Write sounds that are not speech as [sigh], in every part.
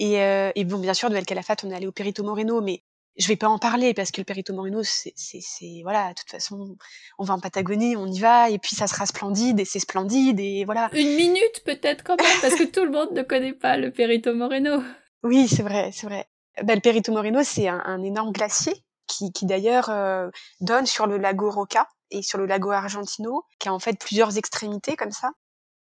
Et, euh, et bon, bien sûr, de El Calafate, on est allé au Perito Moreno, mais je vais pas en parler parce que le Perito Moreno, c'est, c'est, voilà, de toute façon, on va en Patagonie, on y va, et puis ça sera splendide, et c'est splendide, et voilà. Une minute peut-être quand même, parce que tout le monde ne connaît pas le Perito Moreno. Oui, c'est vrai, c'est vrai. Ben, le Perito Moreno, c'est un, un, énorme glacier qui, qui d'ailleurs euh, donne sur le lago Roca et sur le lago Argentino, qui a en fait plusieurs extrémités comme ça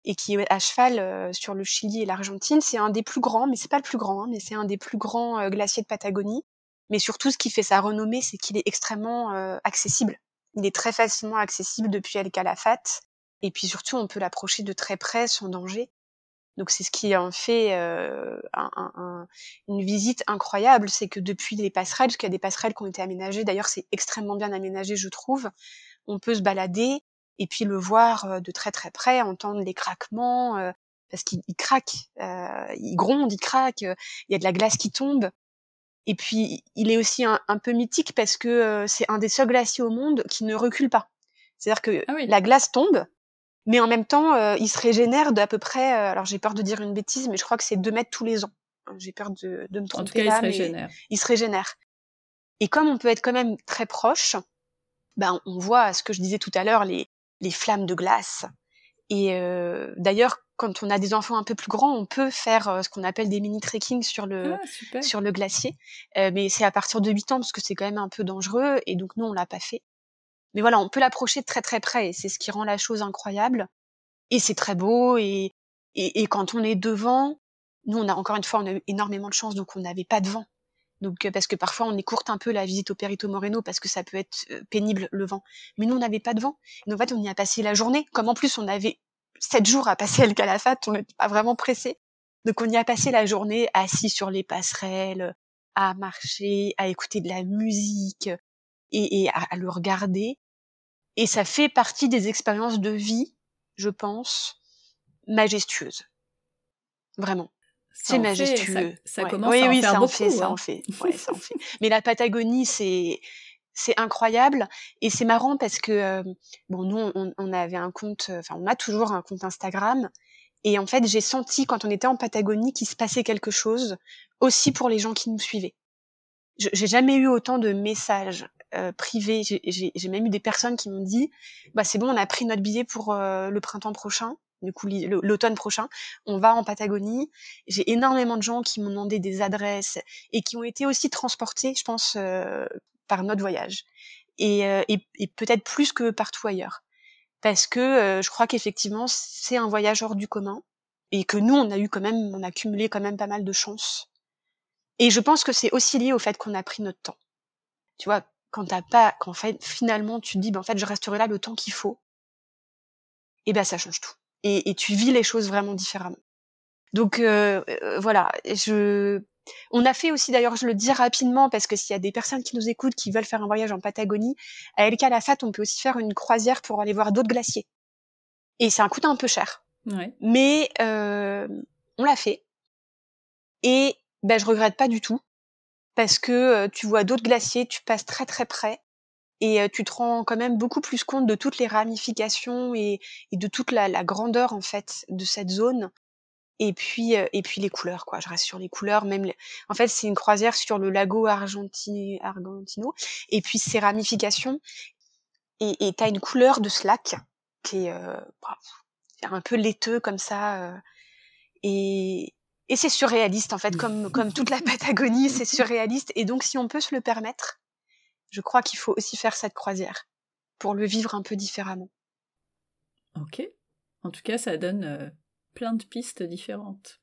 et qui est à cheval euh, sur le Chili et l'Argentine. C'est un des plus grands, mais c'est pas le plus grand, hein, mais c'est un des plus grands euh, glaciers de Patagonie. Mais surtout, ce qui fait sa renommée, c'est qu'il est extrêmement euh, accessible. Il est très facilement accessible depuis El Calafate. Et puis surtout, on peut l'approcher de très près sans danger. Donc c'est ce qui en fait un, un, une visite incroyable, c'est que depuis les passerelles, parce qu'il y a des passerelles qui ont été aménagées, d'ailleurs c'est extrêmement bien aménagé je trouve, on peut se balader et puis le voir de très très près, entendre les craquements, parce qu'il craque, il gronde, il craque, il y a de la glace qui tombe. Et puis il est aussi un, peu mythique parce que c'est un des seuls glaciers au monde qui ne recule pas. C'est-à-dire que ah la glace tombe, mais en même temps, il se régénère d'à peu près, alors j'ai peur de dire une bêtise, mais je crois que c'est 2 mètres tous les ans. J'ai peur de, de me tromper en tout cas, là, il se régénère. il se régénère. Et comme on peut être quand même très proche, ben on voit ce que je disais tout à l'heure, les, les flammes de glace. Et euh, d'ailleurs, quand on a des enfants un peu plus grands, on peut faire euh, ce qu'on appelle des mini trekking sur le ah, sur le glacier. Euh, mais c'est à partir de 8 ans parce que c'est quand même un peu dangereux et donc nous on l'a pas fait. Mais voilà, on peut l'approcher de très très près et c'est ce qui rend la chose incroyable. Et c'est très beau et, et, et quand on est devant, nous on a encore une fois on a eu énormément de chance donc on n'avait pas de vent. Donc parce que parfois on écourte un peu la visite au Perito Moreno parce que ça peut être pénible le vent. Mais nous on n'avait pas de vent. Donc en fait on y a passé la journée. Comme en plus on avait sept jours à passer à El Calafate, on n'était pas vraiment pressé. Donc on y a passé la journée assis sur les passerelles, à marcher, à écouter de la musique et, à, le regarder. Et ça fait partie des expériences de vie, je pense, majestueuses. Vraiment. C'est majestueux. ça, commence à en oui, faire ça beaucoup, en fait, ça hein. en fait. [laughs] Ouais, ça en fait. Mais la Patagonie, c'est c'est incroyable et c'est marrant parce que euh, bon, nous, on, on, avait un compte, enfin, on a toujours un compte Instagram et en fait, j'ai senti quand on était en Patagonie qu'il se passait quelque chose aussi pour les gens qui nous suivaient. J'ai jamais eu autant de messages euh, privés. J'ai même eu des personnes qui m'ont dit, bah c'est bon, on a pris notre billet pour euh, le printemps prochain du coup l'automne prochain, on va en Patagonie. J'ai énormément de gens qui m'ont demandé des adresses et qui ont été aussi transportés, je pense, euh, par notre voyage. Et, euh, et, peut-être plus que partout ailleurs. Parce que euh, je crois qu'effectivement, c'est un voyage hors du commun et que nous, on a eu quand même, on a cumulé quand même pas mal de chance. Et je pense que c'est aussi lié au fait qu'on a pris notre temps. Tu vois, quand t'as pas, fait, finalement, tu te dis, ben, en fait, je resterai là le temps qu'il faut. Et ben, ça change tout et, et, tu vis les choses vraiment différemment. Donc euh, voilà, je on a fait aussi d'ailleurs, je le dis rapidement parce que s'il y a des personnes qui nous écoutent qui veulent faire un voyage en Patagonie, à El Calafate, on peut aussi faire une croisière pour aller voir d'autres glaciers. Et ça coûte un peu cher. Ouais. Mais euh, on l'a fait. Et ben je regrette pas du tout parce que euh, tu vois d'autres glaciers, tu passes très très près et tu te rends quand même beaucoup plus compte de toutes les ramifications et, et de toute la, la, grandeur en fait de cette zone et puis et puis les couleurs quoi. Je reste sur les couleurs même les... en fait c'est une croisière sur le lago Argenti... Argentino et puis ces ramifications et tu as une couleur de lac qui est euh, un peu laiteux comme ça euh, et et c'est surréaliste en fait comme comme toute la [laughs] Patagonie c'est surréaliste et donc si on peut se le permettre je crois qu'il faut aussi faire cette croisière pour le vivre un peu différemment. Ok. En tout cas, ça donne euh, plein de pistes différentes.